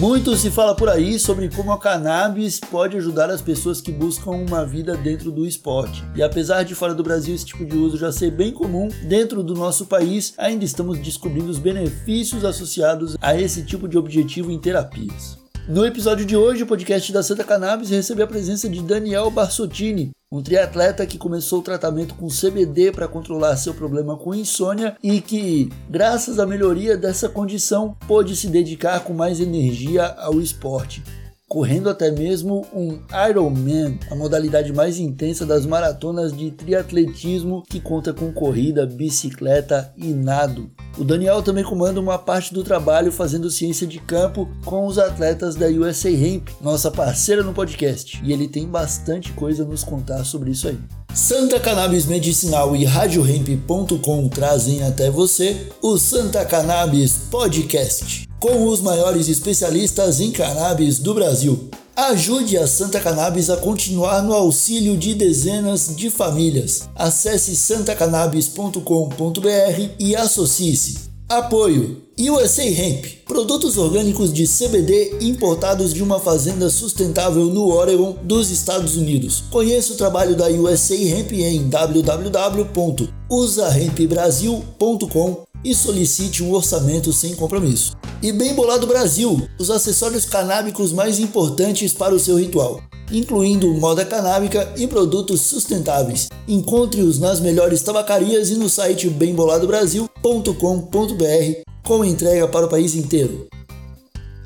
Muito se fala por aí sobre como a cannabis pode ajudar as pessoas que buscam uma vida dentro do esporte. E apesar de fora do Brasil esse tipo de uso já ser bem comum, dentro do nosso país ainda estamos descobrindo os benefícios associados a esse tipo de objetivo em terapias. No episódio de hoje, o podcast da Santa Cannabis recebeu a presença de Daniel Barsottini, um triatleta que começou o tratamento com CBD para controlar seu problema com insônia e que, graças à melhoria dessa condição, pôde se dedicar com mais energia ao esporte correndo até mesmo um Ironman, a modalidade mais intensa das maratonas de triatletismo que conta com corrida, bicicleta e nado. O Daniel também comanda uma parte do trabalho fazendo ciência de campo com os atletas da USA Hemp, nossa parceira no podcast, e ele tem bastante coisa a nos contar sobre isso aí. Santa Cannabis Medicinal e RadioHemp.com trazem até você o Santa Cannabis Podcast com os maiores especialistas em cannabis do Brasil. Ajude a Santa Cannabis a continuar no auxílio de dezenas de famílias. Acesse santacannabis.com.br e associe-se. Apoio USA Hemp, produtos orgânicos de CBD importados de uma fazenda sustentável no Oregon, dos Estados Unidos. Conheça o trabalho da USA Hemp em www.usahempbrasil.com e solicite um orçamento sem compromisso. E Bem Bolado Brasil, os acessórios canábicos mais importantes para o seu ritual, incluindo moda canábica e produtos sustentáveis. Encontre-os nas melhores tabacarias e no site bemboladobrasil.com.br com entrega para o país inteiro.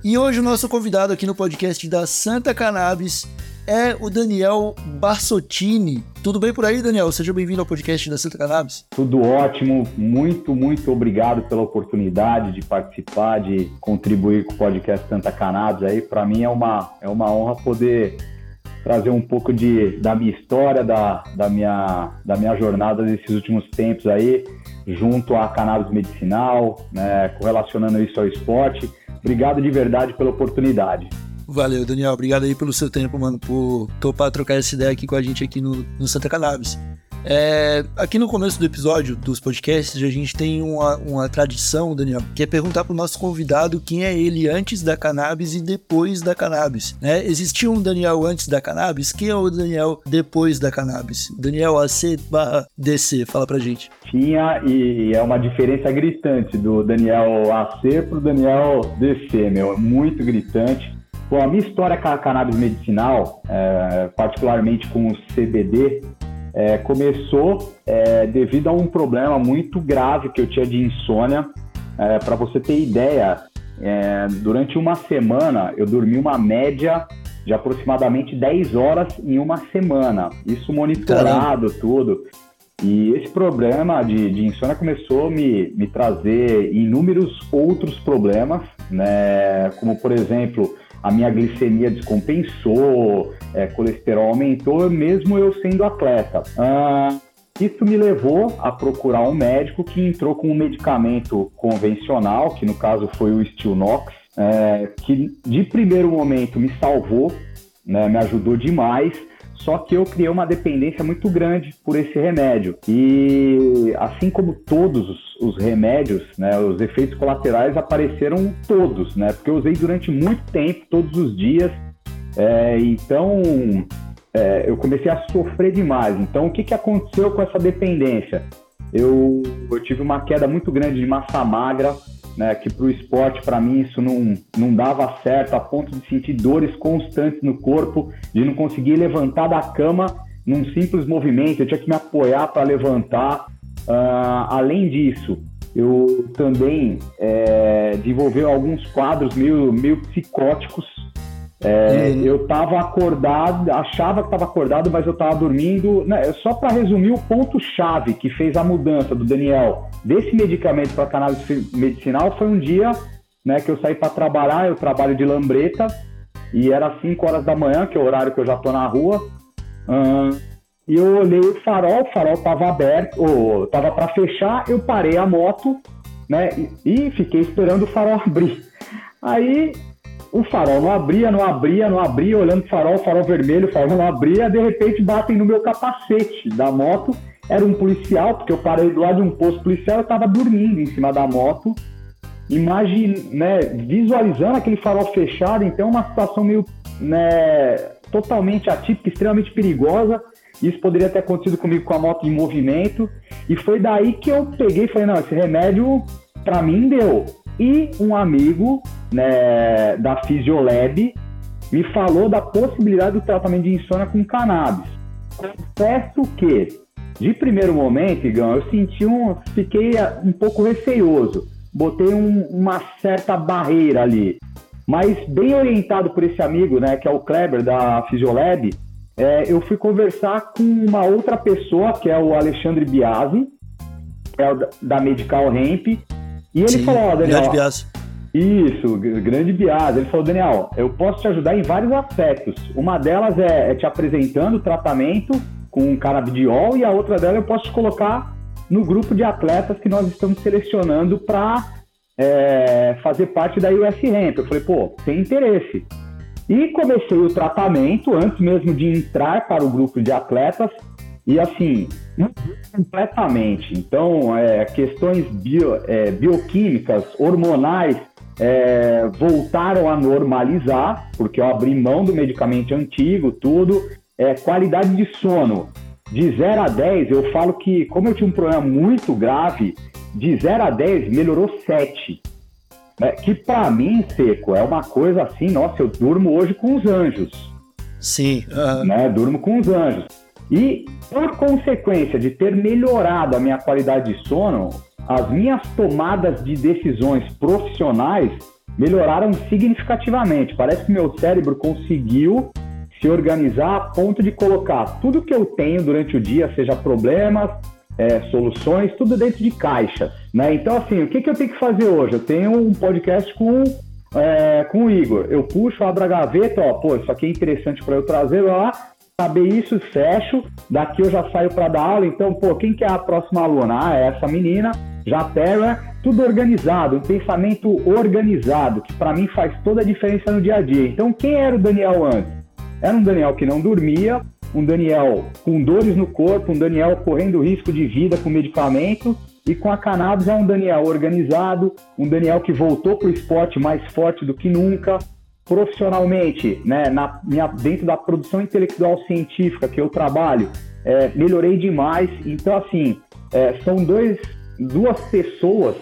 E hoje o nosso convidado aqui no podcast da Santa Cannabis é o Daniel Barsottini. Tudo bem por aí, Daniel? Seja bem-vindo ao podcast da Santa Cannabis. Tudo ótimo. Muito, muito obrigado pela oportunidade de participar, de contribuir com o podcast Santa Cannabis. Aí, para mim é uma, é uma honra poder trazer um pouco de, da minha história, da, da, minha, da minha jornada desses últimos tempos aí, junto à cannabis medicinal, né, correlacionando isso ao esporte. Obrigado de verdade pela oportunidade. Valeu, Daniel. Obrigado aí pelo seu tempo, mano, por topar trocar essa ideia aqui com a gente aqui no, no Santa Cannabis. É, aqui no começo do episódio dos podcasts, a gente tem uma, uma tradição, Daniel, que é perguntar para o nosso convidado quem é ele antes da cannabis e depois da cannabis. Né? Existia um Daniel antes da cannabis? Quem é o Daniel depois da cannabis? Daniel AC barra DC, fala pra gente. Tinha, e é uma diferença gritante do Daniel AC pro Daniel DC, meu. Muito gritante. Bom, a minha história com a cannabis medicinal, é, particularmente com o CBD, é, começou é, devido a um problema muito grave que eu tinha de insônia. É, Para você ter ideia, é, durante uma semana eu dormi uma média de aproximadamente 10 horas em uma semana. Isso monitorado, Caramba. tudo. E esse problema de, de insônia começou a me, me trazer inúmeros outros problemas, né? como por exemplo a minha glicemia descompensou, é, colesterol aumentou, mesmo eu sendo atleta. Ah, isso me levou a procurar um médico que entrou com um medicamento convencional, que no caso foi o Stilnox, é, que de primeiro momento me salvou, né, me ajudou demais, só que eu criei uma dependência muito grande por esse remédio. E assim como todos os, os remédios, né, os efeitos colaterais apareceram todos, né? Porque eu usei durante muito tempo, todos os dias. É, então é, eu comecei a sofrer demais. Então o que, que aconteceu com essa dependência? Eu, eu tive uma queda muito grande de massa magra, né, que para o esporte, para mim, isso não, não dava certo, a ponto de sentir dores constantes no corpo, de não conseguir levantar da cama num simples movimento, eu tinha que me apoiar para levantar. Uh, além disso, eu também é, desenvolvi alguns quadros meio, meio psicóticos, é, uhum. Eu estava acordado, achava que estava acordado, mas eu estava dormindo. Né, só para resumir, o ponto-chave que fez a mudança do Daniel desse medicamento para cannabis medicinal foi um dia né, que eu saí para trabalhar. Eu trabalho de lambreta e era 5 horas da manhã, que é o horário que eu já estou na rua. Hum, e eu olhei o farol, o farol estava aberto, ou estava para fechar. Eu parei a moto né, e, e fiquei esperando o farol abrir. Aí o farol não abria, não abria, não abria, olhando o farol, farol vermelho, farol não abria, de repente batem no meu capacete da moto. Era um policial, porque eu parei do lado de um posto policial, eu estava dormindo em cima da moto. imagine, né, visualizando aquele farol fechado, então uma situação meio né, totalmente atípica, extremamente perigosa. Isso poderia ter acontecido comigo com a moto em movimento. E foi daí que eu peguei e falei, não, esse remédio para mim deu. E um amigo né, da Fisiolab me falou da possibilidade do tratamento de insônia com cannabis. Confesso que, de primeiro momento, Igão, eu senti um. fiquei um pouco receioso. Botei um, uma certa barreira ali. Mas bem orientado por esse amigo, né, que é o Kleber da Fisiolab, é, eu fui conversar com uma outra pessoa, que é o Alexandre Biasi, é da Medical Hemp, e ele Sim, falou, ó, Daniel... Biasi. Isso, grande Biasi. Ele falou, Daniel, eu posso te ajudar em vários aspectos. Uma delas é, é te apresentando o tratamento com canabidiol e a outra delas eu posso te colocar no grupo de atletas que nós estamos selecionando para é, fazer parte da US Ramp. Eu falei, pô, tem interesse. E comecei o tratamento antes mesmo de entrar para o grupo de atletas e assim, completamente. Então, é, questões bio, é, bioquímicas, hormonais, é, voltaram a normalizar, porque eu abri mão do medicamento antigo, tudo. É, qualidade de sono, de 0 a 10, eu falo que, como eu tinha um problema muito grave, de 0 a 10 melhorou 7. Né? Que para mim, Seco, é uma coisa assim, nossa, eu durmo hoje com os anjos. Sim. Uh... Né? Durmo com os anjos. E, por consequência de ter melhorado a minha qualidade de sono, as minhas tomadas de decisões profissionais melhoraram significativamente. Parece que meu cérebro conseguiu se organizar a ponto de colocar tudo que eu tenho durante o dia, seja problemas, é, soluções, tudo dentro de caixas. Né? Então, assim, o que, que eu tenho que fazer hoje? Eu tenho um podcast com, é, com o Igor. Eu puxo, abro a gaveta, ó, pô, isso aqui é interessante para eu trazer lá, saber isso, fecho, daqui eu já saio para dar aula, então, pô, quem que é a próxima aluna? Ah, é essa menina, já pega, tudo organizado, um pensamento organizado, que para mim faz toda a diferença no dia a dia. Então, quem era o Daniel antes? Era um Daniel que não dormia, um Daniel com dores no corpo, um Daniel correndo risco de vida com medicamento, e com a cannabis é um Daniel organizado, um Daniel que voltou para o esporte mais forte do que nunca, profissionalmente, né, na minha, dentro da produção intelectual científica que eu trabalho, é, melhorei demais. Então, assim, é, são dois, duas pessoas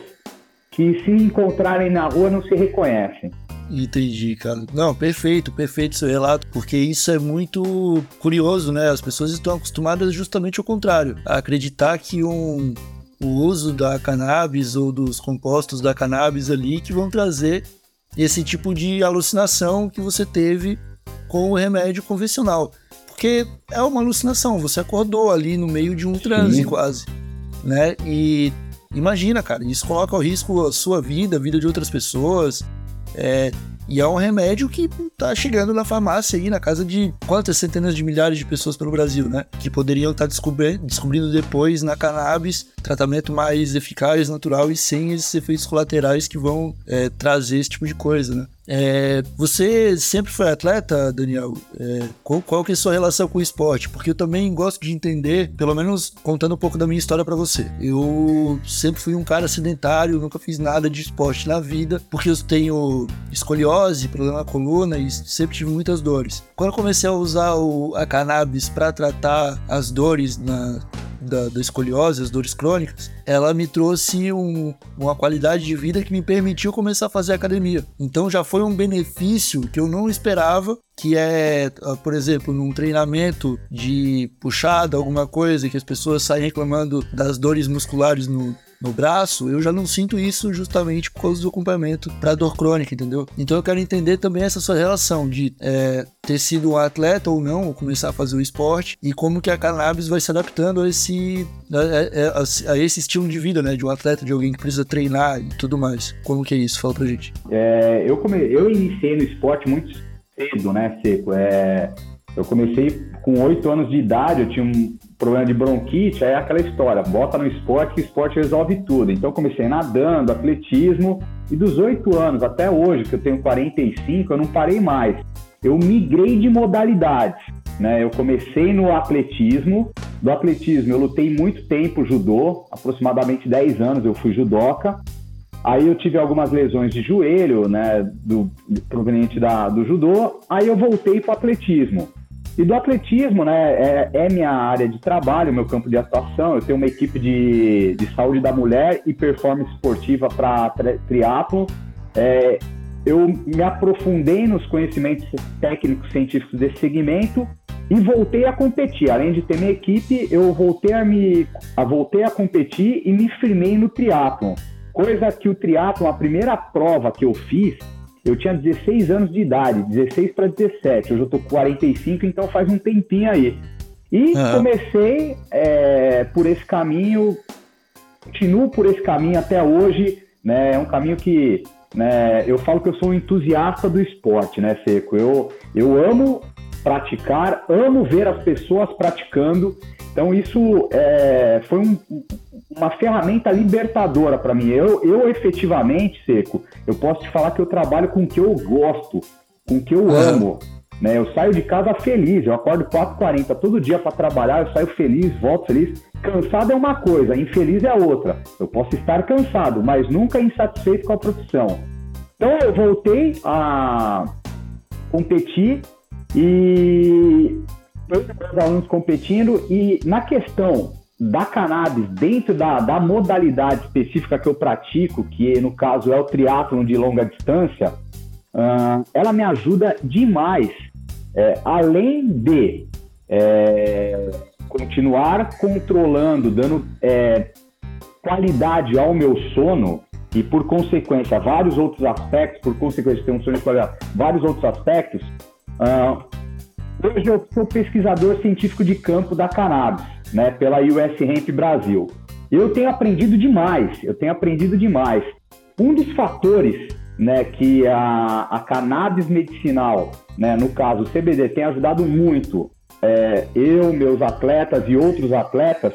que se encontrarem na rua não se reconhecem. Entendi, cara. Não, perfeito, perfeito seu relato, porque isso é muito curioso, né? As pessoas estão acostumadas justamente ao contrário, a acreditar que um, o uso da cannabis ou dos compostos da cannabis ali que vão trazer esse tipo de alucinação que você teve com o remédio convencional. Porque é uma alucinação, você acordou ali no meio de um transe quase, né? E imagina, cara, isso coloca ao risco a sua vida, a vida de outras pessoas, é, e é um remédio que tá chegando na farmácia aí, na casa de quantas centenas de milhares de pessoas pelo Brasil, né? Que poderiam estar tá descobrindo, descobrindo depois na cannabis tratamento mais eficaz, natural e sem esses efeitos colaterais que vão é, trazer esse tipo de coisa, né? É, você sempre foi atleta, Daniel? É, qual, qual que é a sua relação com o esporte? Porque eu também gosto de entender, pelo menos contando um pouco da minha história para você. Eu sempre fui um cara sedentário, nunca fiz nada de esporte na vida, porque eu tenho escoliose, problema na coluna e sempre tive muitas dores. Quando eu comecei a usar o, a cannabis para tratar as dores na da, da escoliose, as dores crônicas, ela me trouxe um, uma qualidade de vida que me permitiu começar a fazer academia. Então já foi um benefício que eu não esperava, que é, ah, por exemplo, num treinamento de puxada, alguma coisa, que as pessoas saem reclamando das dores musculares no, no braço, eu já não sinto isso justamente por causa do acompanhamento para dor crônica, entendeu? Então eu quero entender também essa sua relação de é, ter sido um atleta ou não, ou começar a fazer o esporte, e como que a cannabis vai se adaptando a esse, a, a, a, esse estilo de vida, né? De um atleta, de alguém que precisa treinar e tudo mais. Como que é isso? Fala pra gente. É, eu, come... eu iniciei no esporte muito cedo, né, Seco? É, eu comecei com oito anos de idade, eu tinha um problema de bronquite, aí é aquela história, bota no esporte que o esporte resolve tudo. Então comecei nadando, atletismo, e dos oito anos até hoje, que eu tenho 45, eu não parei mais. Eu migrei de modalidades, né? Eu comecei no atletismo, do atletismo eu lutei muito tempo judô, aproximadamente 10 anos eu fui judoca, Aí eu tive algumas lesões de joelho, né, do, proveniente da, do judô. Aí eu voltei para atletismo. E do atletismo, né, é, é, minha área de trabalho, meu campo de atuação. Eu tenho uma equipe de, de saúde da mulher e performance esportiva para triatlo. É, eu me aprofundei nos conhecimentos técnicos científicos desse segmento e voltei a competir. Além de ter minha equipe, eu voltei a me a, voltei a competir e me firmei no triatlon. Coisa que o triatlon, a primeira prova que eu fiz, eu tinha 16 anos de idade, 16 para 17. Hoje eu tô com 45, então faz um tempinho aí. E uhum. comecei é, por esse caminho, continuo por esse caminho até hoje. Né? É um caminho que né, eu falo que eu sou um entusiasta do esporte, né, Seco? Eu, eu amo praticar, amo ver as pessoas praticando. Então isso é, foi um, uma ferramenta libertadora para mim. Eu, eu efetivamente, Seco, eu posso te falar que eu trabalho com o que eu gosto, com o que eu é. amo. Né? Eu saio de casa feliz, eu acordo 4h40 todo dia para trabalhar, eu saio feliz, volto feliz. Cansado é uma coisa, infeliz é outra. Eu posso estar cansado, mas nunca insatisfeito com a profissão. Então eu voltei a competir e meus alunos competindo e na questão da cannabis dentro da, da modalidade específica que eu pratico, que no caso é o triatlon de longa distância, uh, ela me ajuda demais. É, além de é, continuar controlando, dando é, qualidade ao meu sono e, por consequência, vários outros aspectos, por consequência ter um sono de qualidade, vários outros aspectos, uh, hoje eu sou pesquisador científico de campo da cannabis né, pela US Hemp Brasil. Eu tenho aprendido demais, eu tenho aprendido demais. Um dos fatores né, que a, a cannabis medicinal, né, no caso o CBD, tem ajudado muito é, eu, meus atletas e outros atletas,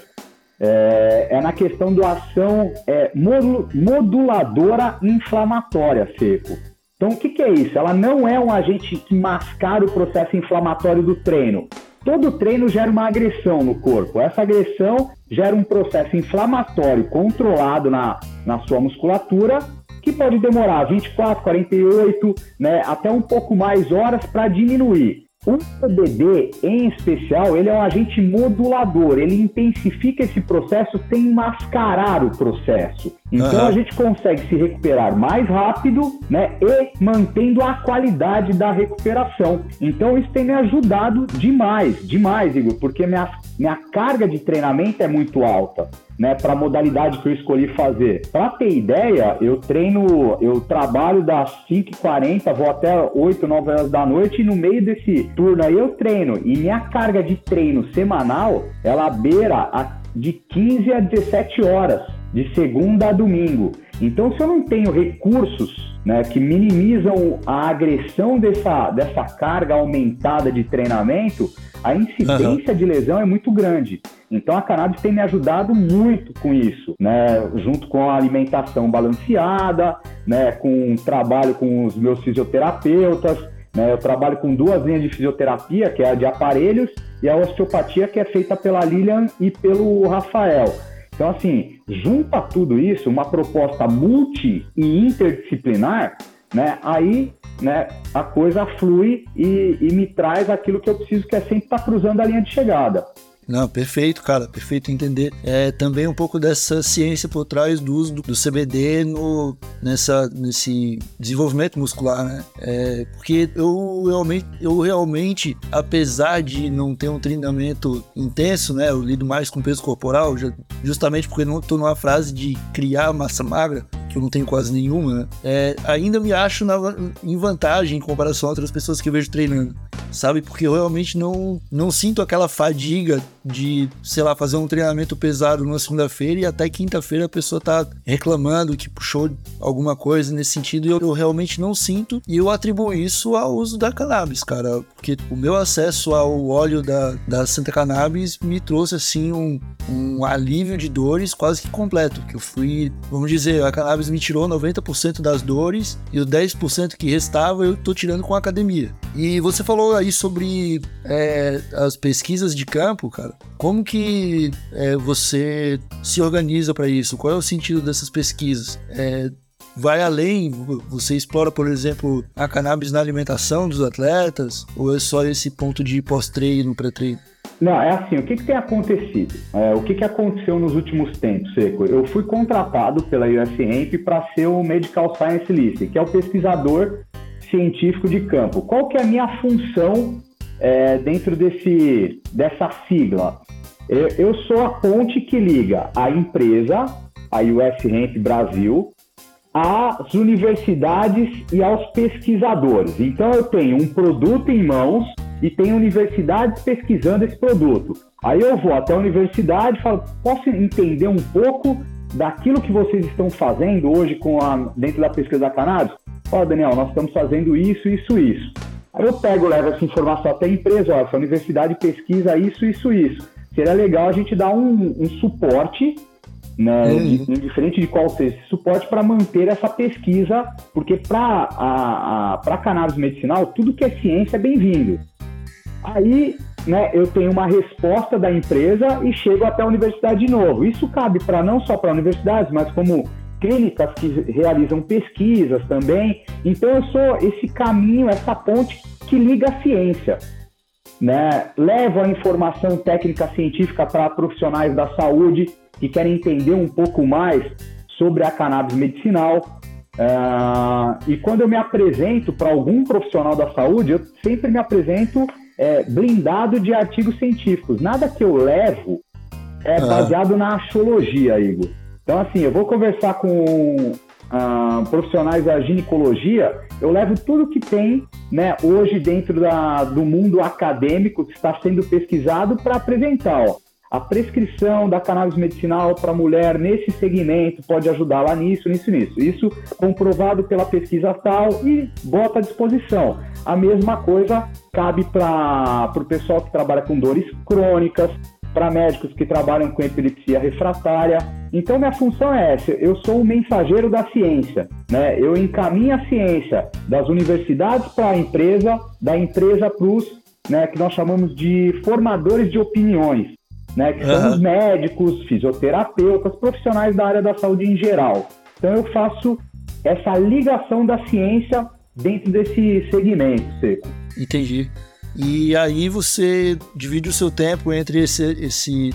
é, é na questão da ação é, moduladora inflamatória, seco. Então, o que, que é isso? Ela não é um agente que mascara o processo inflamatório do treino. Todo treino gera uma agressão no corpo. Essa agressão gera um processo inflamatório controlado na, na sua musculatura que pode demorar 24, 48, né, até um pouco mais horas para diminuir. O CBD, em especial, ele é um agente modulador, ele intensifica esse processo sem mascarar o processo. Então uhum. a gente consegue se recuperar mais rápido, né, e mantendo a qualidade da recuperação. Então isso tem me ajudado demais, demais, Igor, porque minha, minha carga de treinamento é muito alta né, para a modalidade que eu escolhi fazer. Para ter ideia, eu treino, eu trabalho das 5h40, vou até 8, 9 horas da noite e no meio desse turno aí eu treino. E minha carga de treino semanal, ela beira a, de 15 a 17 horas, de segunda a domingo. Então, se eu não tenho recursos né, que minimizam a agressão dessa, dessa carga aumentada de treinamento, a incidência uhum. de lesão é muito grande. Então a cannabis tem me ajudado muito com isso, né? Junto com a alimentação balanceada, né? Com o trabalho com os meus fisioterapeutas, né? Eu trabalho com duas linhas de fisioterapia, que é a de aparelhos e a osteopatia, que é feita pela Lilian e pelo Rafael. Então, assim, junta tudo isso, uma proposta multi e interdisciplinar, né? Aí né, a coisa flui e, e, me traz aquilo que eu preciso, que é sempre estar tá cruzando a linha de chegada. Não, perfeito, cara, perfeito entender. É também um pouco dessa ciência por trás do uso do, do CBD no, nessa, nesse desenvolvimento muscular, né? É, porque eu realmente, eu realmente, apesar de não ter um treinamento intenso, né? Eu lido mais com peso corporal, já, justamente porque não estou numa frase de criar massa magra, que eu não tenho quase nenhuma, né? É, ainda me acho na, em vantagem em comparação a outras pessoas que eu vejo treinando, sabe? Porque eu realmente não, não sinto aquela fadiga de, sei lá, fazer um treinamento pesado na segunda-feira e até quinta-feira a pessoa tá reclamando que puxou alguma coisa nesse sentido e eu, eu, realmente não sinto e eu atribuo isso ao uso da cannabis, cara, porque o meu acesso ao óleo da, da Santa Cannabis me trouxe assim um, um alívio de dores quase que completo, que eu fui, vamos dizer, a cannabis me tirou 90% das dores e o 10% que restava eu tô tirando com a academia. E você falou aí sobre é, as pesquisas de campo, cara. Como que é, você se organiza para isso? Qual é o sentido dessas pesquisas? É, vai além? Você explora, por exemplo, a cannabis na alimentação dos atletas? Ou é só esse ponto de pós-treino, pré-treino? Não, é assim, o que, que tem acontecido? É, o que, que aconteceu nos últimos tempos, Seco? Eu fui contratado pela USAMP para ser o Medical Science List, que é o pesquisador científico de campo. Qual que é a minha função é, dentro desse, dessa sigla? Eu, eu sou a ponte que liga a empresa, a US Brasil, às universidades e aos pesquisadores. Então eu tenho um produto em mãos e tem universidades pesquisando esse produto. Aí eu vou até a universidade e falo, posso entender um pouco daquilo que vocês estão fazendo hoje com a, dentro da pesquisa da cannabis? Ó, Daniel, nós estamos fazendo isso, isso, isso. Aí eu pego, levo essa informação até a empresa, ó, essa universidade pesquisa isso, isso, isso. Seria legal a gente dar um, um suporte né, uhum. indiferente de qual seja esse suporte, para manter essa pesquisa, porque para a, a pra cannabis medicinal, tudo que é ciência é bem-vindo. Aí, né, eu tenho uma resposta da empresa e chego até a universidade de novo. Isso cabe para não só para universidades, mas como clínicas que realizam pesquisas também. Então, eu sou esse caminho, essa ponte que liga a ciência. Né? Levo a informação técnica científica para profissionais da saúde que querem entender um pouco mais sobre a cannabis medicinal. Uh, e quando eu me apresento para algum profissional da saúde, eu sempre me apresento é, blindado de artigos científicos. Nada que eu levo é baseado na astrologia, Igor. Então, assim, eu vou conversar com uh, profissionais da ginecologia, eu levo tudo que tem né, hoje dentro da, do mundo acadêmico que está sendo pesquisado para apresentar. Ó, a prescrição da cannabis medicinal para mulher nesse segmento pode ajudar lá nisso, nisso, nisso. Isso comprovado pela pesquisa tal e bota à disposição. A mesma coisa cabe para o pessoal que trabalha com dores crônicas, para médicos que trabalham com epilepsia refratária. Então, minha função é essa: eu sou o mensageiro da ciência. Né? Eu encaminho a ciência das universidades para a empresa, da empresa para os né, que nós chamamos de formadores de opiniões né, que são os médicos, fisioterapeutas, profissionais da área da saúde em geral. Então eu faço essa ligação da ciência dentro desse segmento, Seco. Entendi. E aí você divide o seu tempo entre esse, esse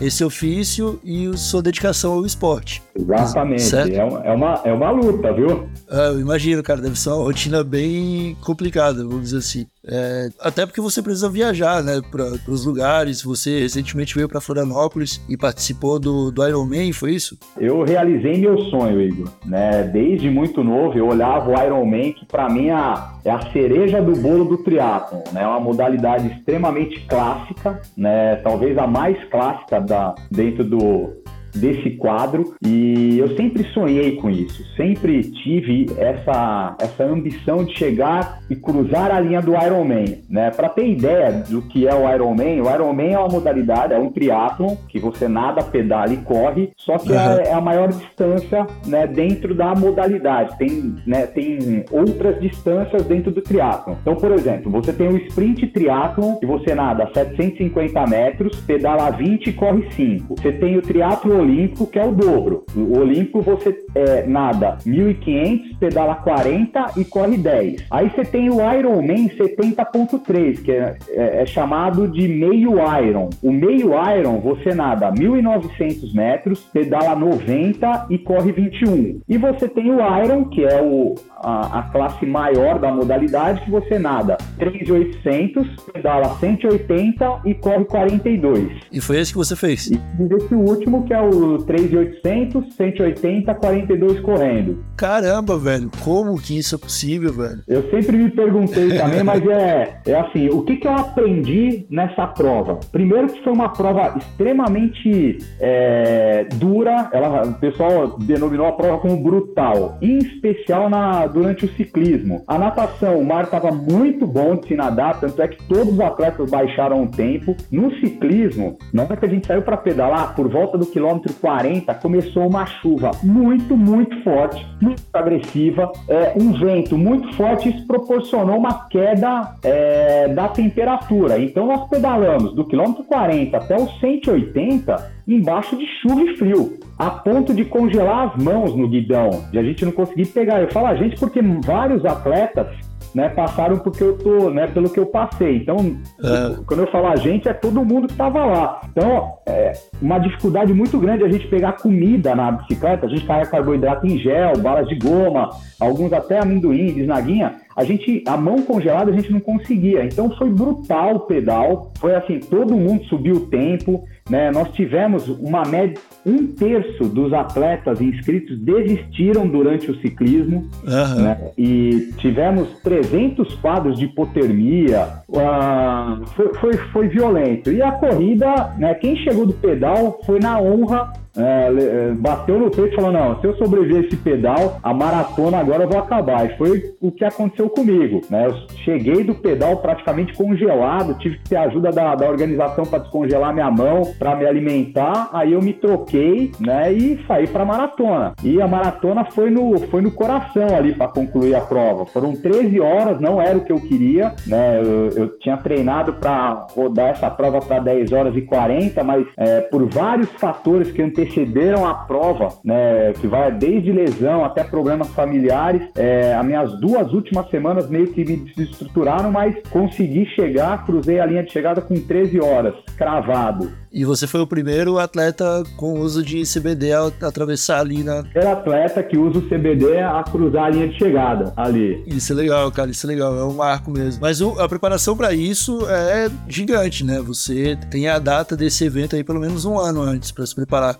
esse ofício e sua dedicação ao esporte. Exatamente. É uma, é, uma, é uma luta, viu? É, eu imagino, cara, deve ser uma rotina bem complicada, vamos dizer assim. É, até porque você precisa viajar, né, para os lugares. Você recentemente veio para Florianópolis e participou do, do Ironman, foi isso? Eu realizei meu sonho, Igor. Né? Desde muito novo, eu olhava o Ironman, que para mim é a, é a cereja do bolo do triatlon. Né? É uma modalidade extremamente clássica, né? talvez a mais clássica da, dentro do, desse quadro e eu sempre sonhei com isso, sempre tive essa, essa ambição de chegar e cruzar a linha do Ironman, né? Para ter ideia do que é o Ironman, o Ironman é uma modalidade, é um triatlon que você nada, pedala e corre, só que uhum. é, a maior distância, né, dentro da modalidade. Tem, né, tem outras distâncias dentro do triatlon. Então, por exemplo, você tem o sprint triatlon que você nada 750 metros, pedala 20 e corre 5. Você tem o triatlon olímpico que é o dobro. O olímpico você é, nada 1.500, pedala 40 e corre 10. Aí você tem o Ironman 70.3, que é, é, é, chamado de meio Iron. O meio Iron você nada 1.900 metros, pedala 90 e corre 21. E você tem o Iron, que é o, a, a classe maior da modalidade, que você nada 3.800, pedala 180 e corre 42. E foi esse que você fez? E esse último, que é o 3.800, 180, 42 correndo. Caramba, velho, como que isso é possível, velho? Eu sempre me perguntei também, mas é, é assim, o que, que eu aprendi nessa prova? Primeiro que foi uma prova extremamente é, dura, ela, o pessoal denominou a prova como brutal, em especial na, durante o ciclismo. A natação, o mar estava muito bom de se nadar, tanto é que todos os atletas baixaram o tempo. No ciclismo, na hora que a gente saiu para pedalar, por volta do quilômetro 40, começou uma chuva muito muito, forte, muito agressiva. É, um vento muito forte, isso proporcionou uma queda é, da temperatura. Então nós pedalamos do quilômetro 40 até o 180 embaixo de chuva e frio, a ponto de congelar as mãos no guidão, de a gente não conseguir pegar. Eu falo a gente porque vários atletas né, passaram porque eu tô, né, pelo que eu passei. Então, é. quando eu falo a gente, é todo mundo que estava lá. Então, é uma dificuldade muito grande a gente pegar comida na bicicleta. A gente carrega carboidrato em gel, balas de goma, alguns até amendoim, bisnaguinha. A gente, a mão congelada a gente não conseguia. Então foi brutal o pedal. Foi assim, todo mundo subiu o tempo. Né? Nós tivemos uma média, um terço dos atletas inscritos desistiram durante o ciclismo uhum. né? e tivemos 300 quadros de hipotermia. Uh, foi, foi, foi violento. E a corrida, né? quem chegou do pedal foi na honra é, é, bateu no peito e falou: Não, se eu sobreviver esse pedal, a maratona agora eu vou acabar. E foi o que aconteceu comigo. Né? Eu cheguei do pedal praticamente congelado, tive que ter ajuda da, da organização para descongelar minha mão, para me alimentar. Aí eu me troquei né, e saí para maratona. E a maratona foi no, foi no coração ali para concluir a prova. Foram 13 horas, não era o que eu queria. Né? Eu, eu tinha treinado para rodar essa prova para 10 horas e 40, mas é, por vários fatores que antecederam a prova, né, que vai desde lesão até problemas familiares. É, as minhas duas últimas semanas meio que me desestruturaram, mas consegui chegar, cruzei a linha de chegada com 13 horas, cravado. E você foi o primeiro atleta com uso de CBD a atravessar ali na. Primeiro atleta que usa o CBD a cruzar a linha de chegada ali. Isso é legal, cara, isso é legal, é um marco mesmo. Mas o, a preparação para isso é gigante, né? Você tem a data desse evento aí pelo menos um ano antes para se preparar.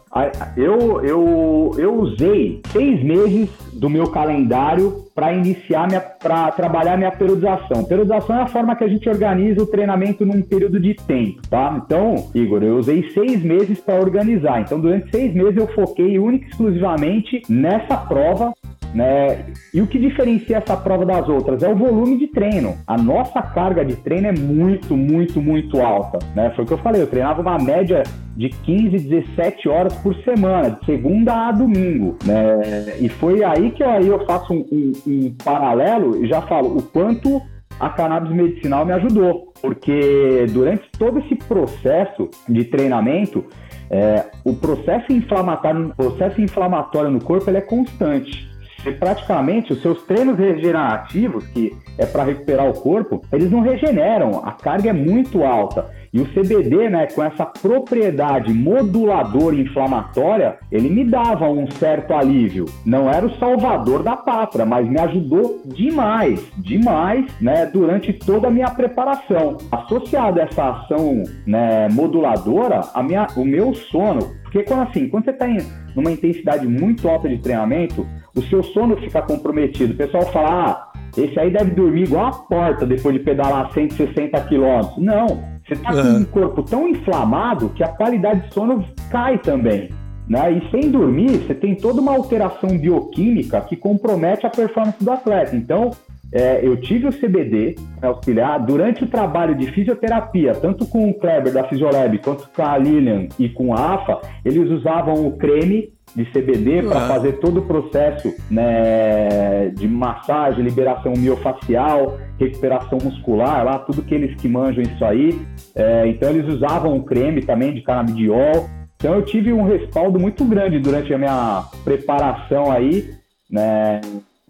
Eu, eu, eu usei seis meses do meu calendário para iniciar minha, para trabalhar minha periodização. Periodização é a forma que a gente organiza o treinamento num período de tempo, tá? Então, Igor, eu usei seis meses para organizar. Então, durante seis meses eu foquei única e exclusivamente nessa prova né? E o que diferencia essa prova das outras é o volume de treino. A nossa carga de treino é muito, muito, muito alta. Né? Foi o que eu falei, eu treinava uma média de 15, 17 horas por semana, de segunda a domingo. Né? E foi aí que eu, aí eu faço um, um, um paralelo e já falo o quanto a cannabis medicinal me ajudou, porque durante todo esse processo de treinamento, é, o processo inflamatório, processo inflamatório no corpo ele é constante. E praticamente os seus treinos regenerativos, que é para recuperar o corpo, eles não regeneram, a carga é muito alta. E o CBD, né, com essa propriedade moduladora inflamatória, ele me dava um certo alívio. Não era o salvador da pátria, mas me ajudou demais, demais, né, durante toda a minha preparação. Associado a essa ação, né, moduladora, a minha, o meu sono, porque quando assim, quando você está em numa intensidade muito alta de treinamento, o seu sono fica comprometido. O pessoal fala, ah, esse aí deve dormir igual a porta depois de pedalar 160 quilômetros. Não, você está com um corpo tão inflamado que a qualidade de sono cai também. Né? E sem dormir, você tem toda uma alteração bioquímica que compromete a performance do atleta. Então, é, eu tive o CBD para auxiliar durante o trabalho de fisioterapia, tanto com o Kleber da Fisiolab, quanto com a Lilian e com a AFA, eles usavam o creme de CBD para fazer todo o processo né, de massagem, liberação miofacial, recuperação muscular, lá tudo que eles que manjam isso aí. É, então eles usavam o creme também de canabidiol. Então eu tive um respaldo muito grande durante a minha preparação aí, né,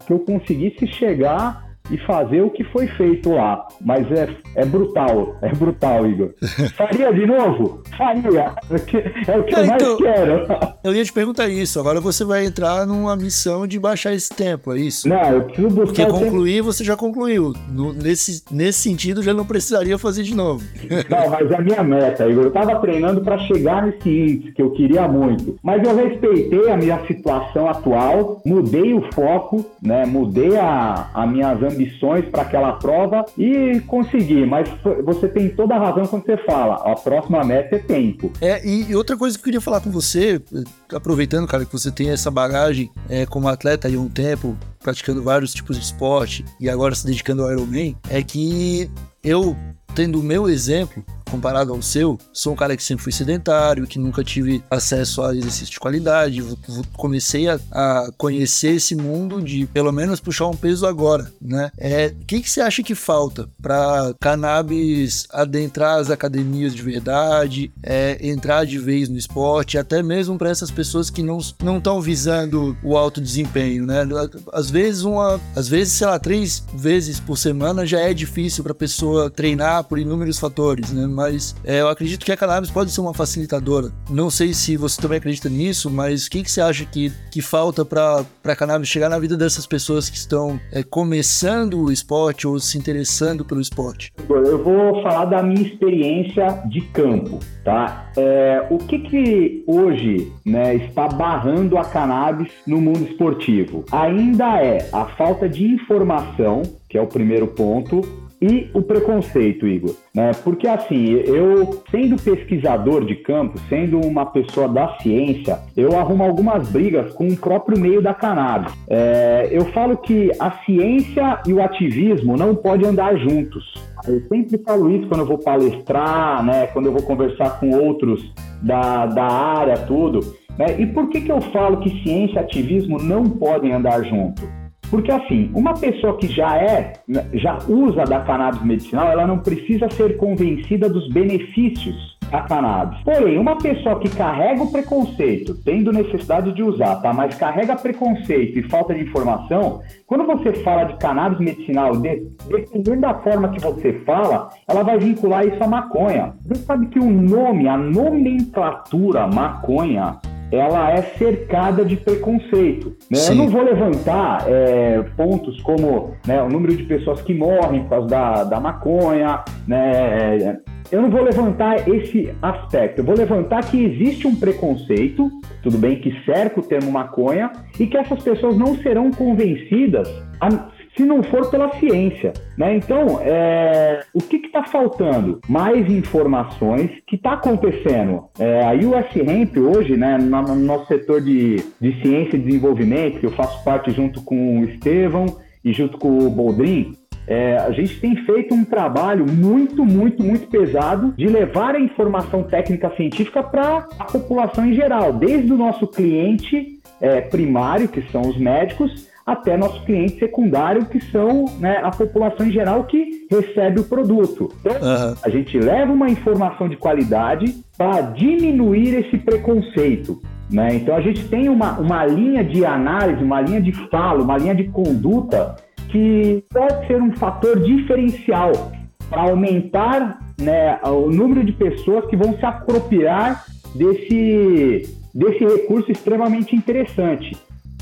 que eu conseguisse chegar e fazer o que foi feito lá. Mas é, é brutal, é brutal, Igor. Faria de novo? Faria. É o que eu mais então, quero. Eu ia te perguntar isso. Agora você vai entrar numa missão de baixar esse tempo, é isso? Não, eu preciso buscar. Porque concluir, você já concluiu. No, nesse, nesse sentido, já não precisaria fazer de novo. Não, mas é a minha meta, Igor. Eu tava treinando para chegar nesse índice que eu queria muito. Mas eu respeitei a minha situação atual, mudei o foco, né? Mudei a, a minhas ambições para aquela prova e consegui. Mas você tem toda a razão quando você fala, a próxima meta é tempo. É, e outra coisa que eu queria falar com você, aproveitando, cara, que você tem essa bagagem é, como atleta aí um tempo, praticando vários tipos de esporte e agora se dedicando ao Ironman, é que eu, tendo o meu exemplo, comparado ao seu, sou um cara que sempre fui sedentário, que nunca tive acesso a exercício de qualidade, comecei a, a conhecer esse mundo de pelo menos puxar um peso agora, né? É, o que, que você acha que falta para cannabis adentrar as academias de verdade, é, entrar de vez no esporte, até mesmo para essas pessoas que não não estão visando o alto desempenho, né? Às vezes uma, às vezes sei lá três vezes por semana já é difícil para pessoa treinar por inúmeros fatores, né? Mas é, eu acredito que a cannabis pode ser uma facilitadora. Não sei se você também acredita nisso, mas o que, que você acha que, que falta para a cannabis chegar na vida dessas pessoas que estão é, começando o esporte ou se interessando pelo esporte? Eu vou falar da minha experiência de campo, tá? É, o que que hoje né, está barrando a cannabis no mundo esportivo? Ainda é a falta de informação, que é o primeiro ponto, e o preconceito, Igor. Né? Porque assim, eu, sendo pesquisador de campo, sendo uma pessoa da ciência, eu arrumo algumas brigas com o próprio meio da cannabis. É, eu falo que a ciência e o ativismo não podem andar juntos. Eu sempre falo isso quando eu vou palestrar, né? quando eu vou conversar com outros da, da área, tudo. Né? E por que, que eu falo que ciência e ativismo não podem andar juntos? Porque assim, uma pessoa que já é, já usa da cannabis medicinal, ela não precisa ser convencida dos benefícios da cannabis. Porém, uma pessoa que carrega o preconceito, tendo necessidade de usar, tá? Mas carrega preconceito e falta de informação, quando você fala de cannabis medicinal, de, dependendo da forma que você fala, ela vai vincular isso à maconha. Você sabe que o nome, a nomenclatura maconha, ela é cercada de preconceito. Né? Eu não vou levantar é, pontos como né, o número de pessoas que morrem por causa da, da maconha, né? Eu não vou levantar esse aspecto. Eu vou levantar que existe um preconceito, tudo bem, que cerca o termo maconha, e que essas pessoas não serão convencidas a se não for pela ciência. Né? Então, é, o que está faltando? Mais informações. Que está acontecendo? É, a US Hemp hoje, né, no, no nosso setor de, de ciência e desenvolvimento, que eu faço parte junto com o Estevão e junto com o Boldrin, é, a gente tem feito um trabalho muito, muito, muito pesado de levar a informação técnica científica para a população em geral, desde o nosso cliente é, primário, que são os médicos, até nosso cliente secundário, que são né, a população em geral que recebe o produto. Então, uhum. a gente leva uma informação de qualidade para diminuir esse preconceito. Né? Então, a gente tem uma, uma linha de análise, uma linha de fala, uma linha de conduta que pode ser um fator diferencial para aumentar né, o número de pessoas que vão se apropriar desse, desse recurso extremamente interessante.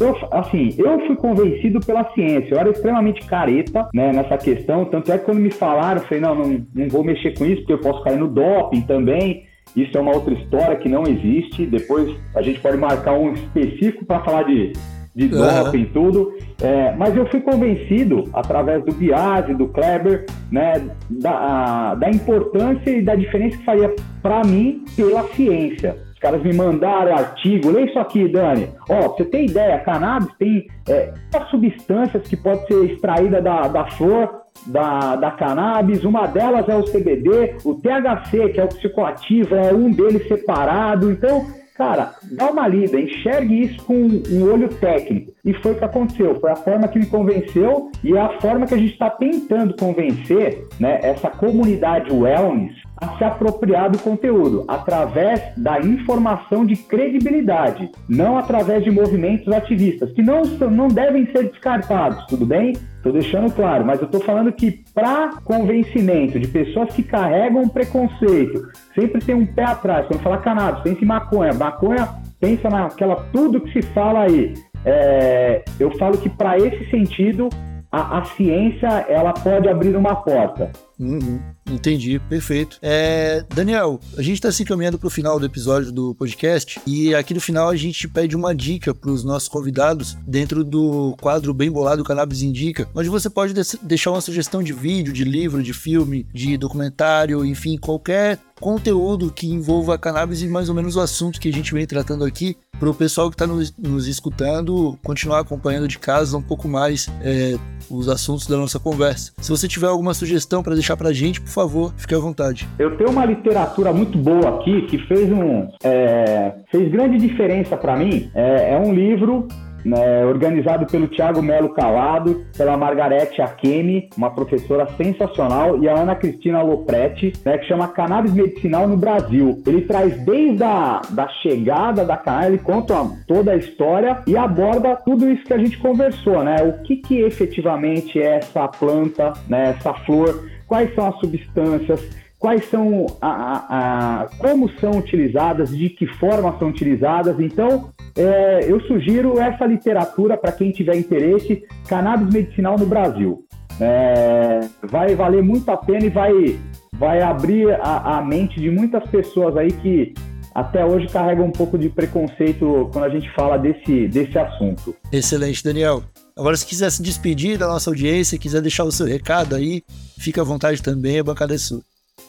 Eu, assim, eu fui convencido pela ciência, eu era extremamente careta né, nessa questão, tanto é que quando me falaram, eu falei, não, não, não vou mexer com isso, porque eu posso cair no doping também, isso é uma outra história que não existe, depois a gente pode marcar um específico para falar de, de doping e tudo, é, mas eu fui convencido, através do Biase, do Kleber, né, da, da importância e da diferença que faria para mim pela ciência caras me mandaram artigo, lê isso aqui, Dani. Ó, você tem ideia, cannabis tem é, substâncias que pode ser extraída da, da flor da, da cannabis, uma delas é o CBD, o THC, que é o psicoativo, é um deles separado. Então, cara, dá uma lida, enxergue isso com um olho técnico. E foi o que aconteceu, foi a forma que me convenceu e é a forma que a gente está tentando convencer né, essa comunidade wellness a se apropriar do conteúdo através da informação de credibilidade, não através de movimentos ativistas, que não, não devem ser descartados, tudo bem? Estou deixando claro, mas eu estou falando que para convencimento de pessoas que carregam preconceito, sempre tem um pé atrás. Quando falar cannabis, pensa em maconha. Maconha, pensa naquela tudo que se fala aí. É, eu falo que para esse sentido, a, a ciência ela pode abrir uma porta. Uhum. Entendi, perfeito. É, Daniel, a gente está se encaminhando para o final do episódio do podcast e aqui no final a gente pede uma dica para os nossos convidados dentro do quadro Bem Bolado Cannabis Indica, onde você pode deixar uma sugestão de vídeo, de livro, de filme, de documentário, enfim, qualquer conteúdo que envolva cannabis e mais ou menos o assunto que a gente vem tratando aqui, para o pessoal que está nos, nos, escutando continuar acompanhando de casa um pouco mais é, os assuntos da nossa conversa. Se você tiver alguma sugestão para deixar para gente, por favor, fique à vontade. Eu tenho uma literatura muito boa aqui que fez um é, fez grande diferença para mim. É, é um livro né, organizado pelo Tiago Melo Calado, pela Margarete Akemi, uma professora sensacional, e a Ana Cristina Lopretti, né, que chama Cannabis Medicinal no Brasil. Ele traz desde a da chegada da cannabis, ele conta toda a história e aborda tudo isso que a gente conversou, né? O que, que efetivamente é essa planta, né, essa flor, quais são as substâncias, quais são a, a, a, como são utilizadas, de que forma são utilizadas. Então, é, eu sugiro essa literatura para quem tiver interesse, cannabis medicinal no Brasil. É, vai valer muito a pena e vai, vai abrir a, a mente de muitas pessoas aí que até hoje carregam um pouco de preconceito quando a gente fala desse, desse assunto. Excelente, Daniel. Agora, se quiser se despedir da nossa audiência, quiser deixar o seu recado aí, fica à vontade também, a bancada é sua.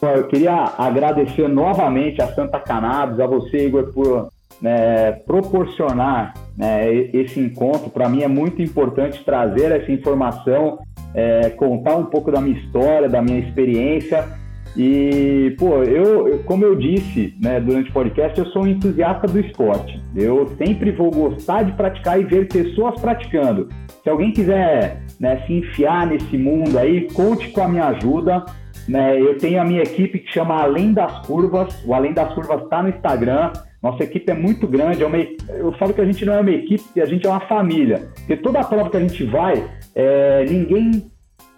Eu queria agradecer novamente a Santa Cannabis, a você, Igor, por né, proporcionar né, esse encontro. Para mim é muito importante trazer essa informação, é, contar um pouco da minha história, da minha experiência. E, pô, eu, como eu disse né, durante o podcast, eu sou um entusiasta do esporte. Eu sempre vou gostar de praticar e ver pessoas praticando. Se alguém quiser né, se enfiar nesse mundo aí, conte com a minha ajuda. Né? Eu tenho a minha equipe que chama Além das Curvas. O Além das Curvas está no Instagram. Nossa equipe é muito grande. É uma, eu falo que a gente não é uma equipe, a gente é uma família. Porque toda a prova que a gente vai, é, ninguém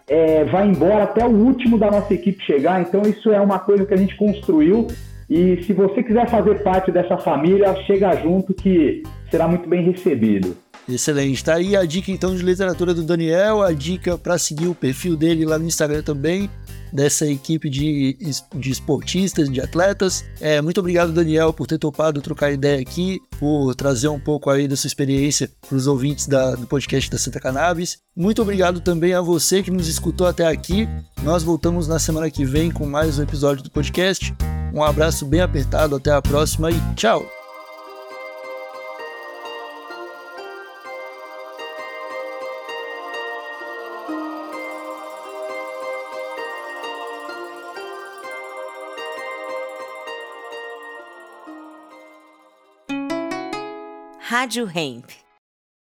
é, vai embora até o último da nossa equipe chegar. Então isso é uma coisa que a gente construiu. E se você quiser fazer parte dessa família, chega junto que será muito bem recebido. Excelente. Tá aí a dica então de literatura do Daniel, a dica para seguir o perfil dele lá no Instagram também dessa equipe de, de esportistas, de atletas. É, muito obrigado, Daniel, por ter topado trocar ideia aqui, por trazer um pouco aí da sua experiência para os ouvintes da, do podcast da Santa Cannabis. Muito obrigado também a você que nos escutou até aqui. Nós voltamos na semana que vem com mais um episódio do podcast. Um abraço bem apertado, até a próxima e tchau! Rádio Hemp.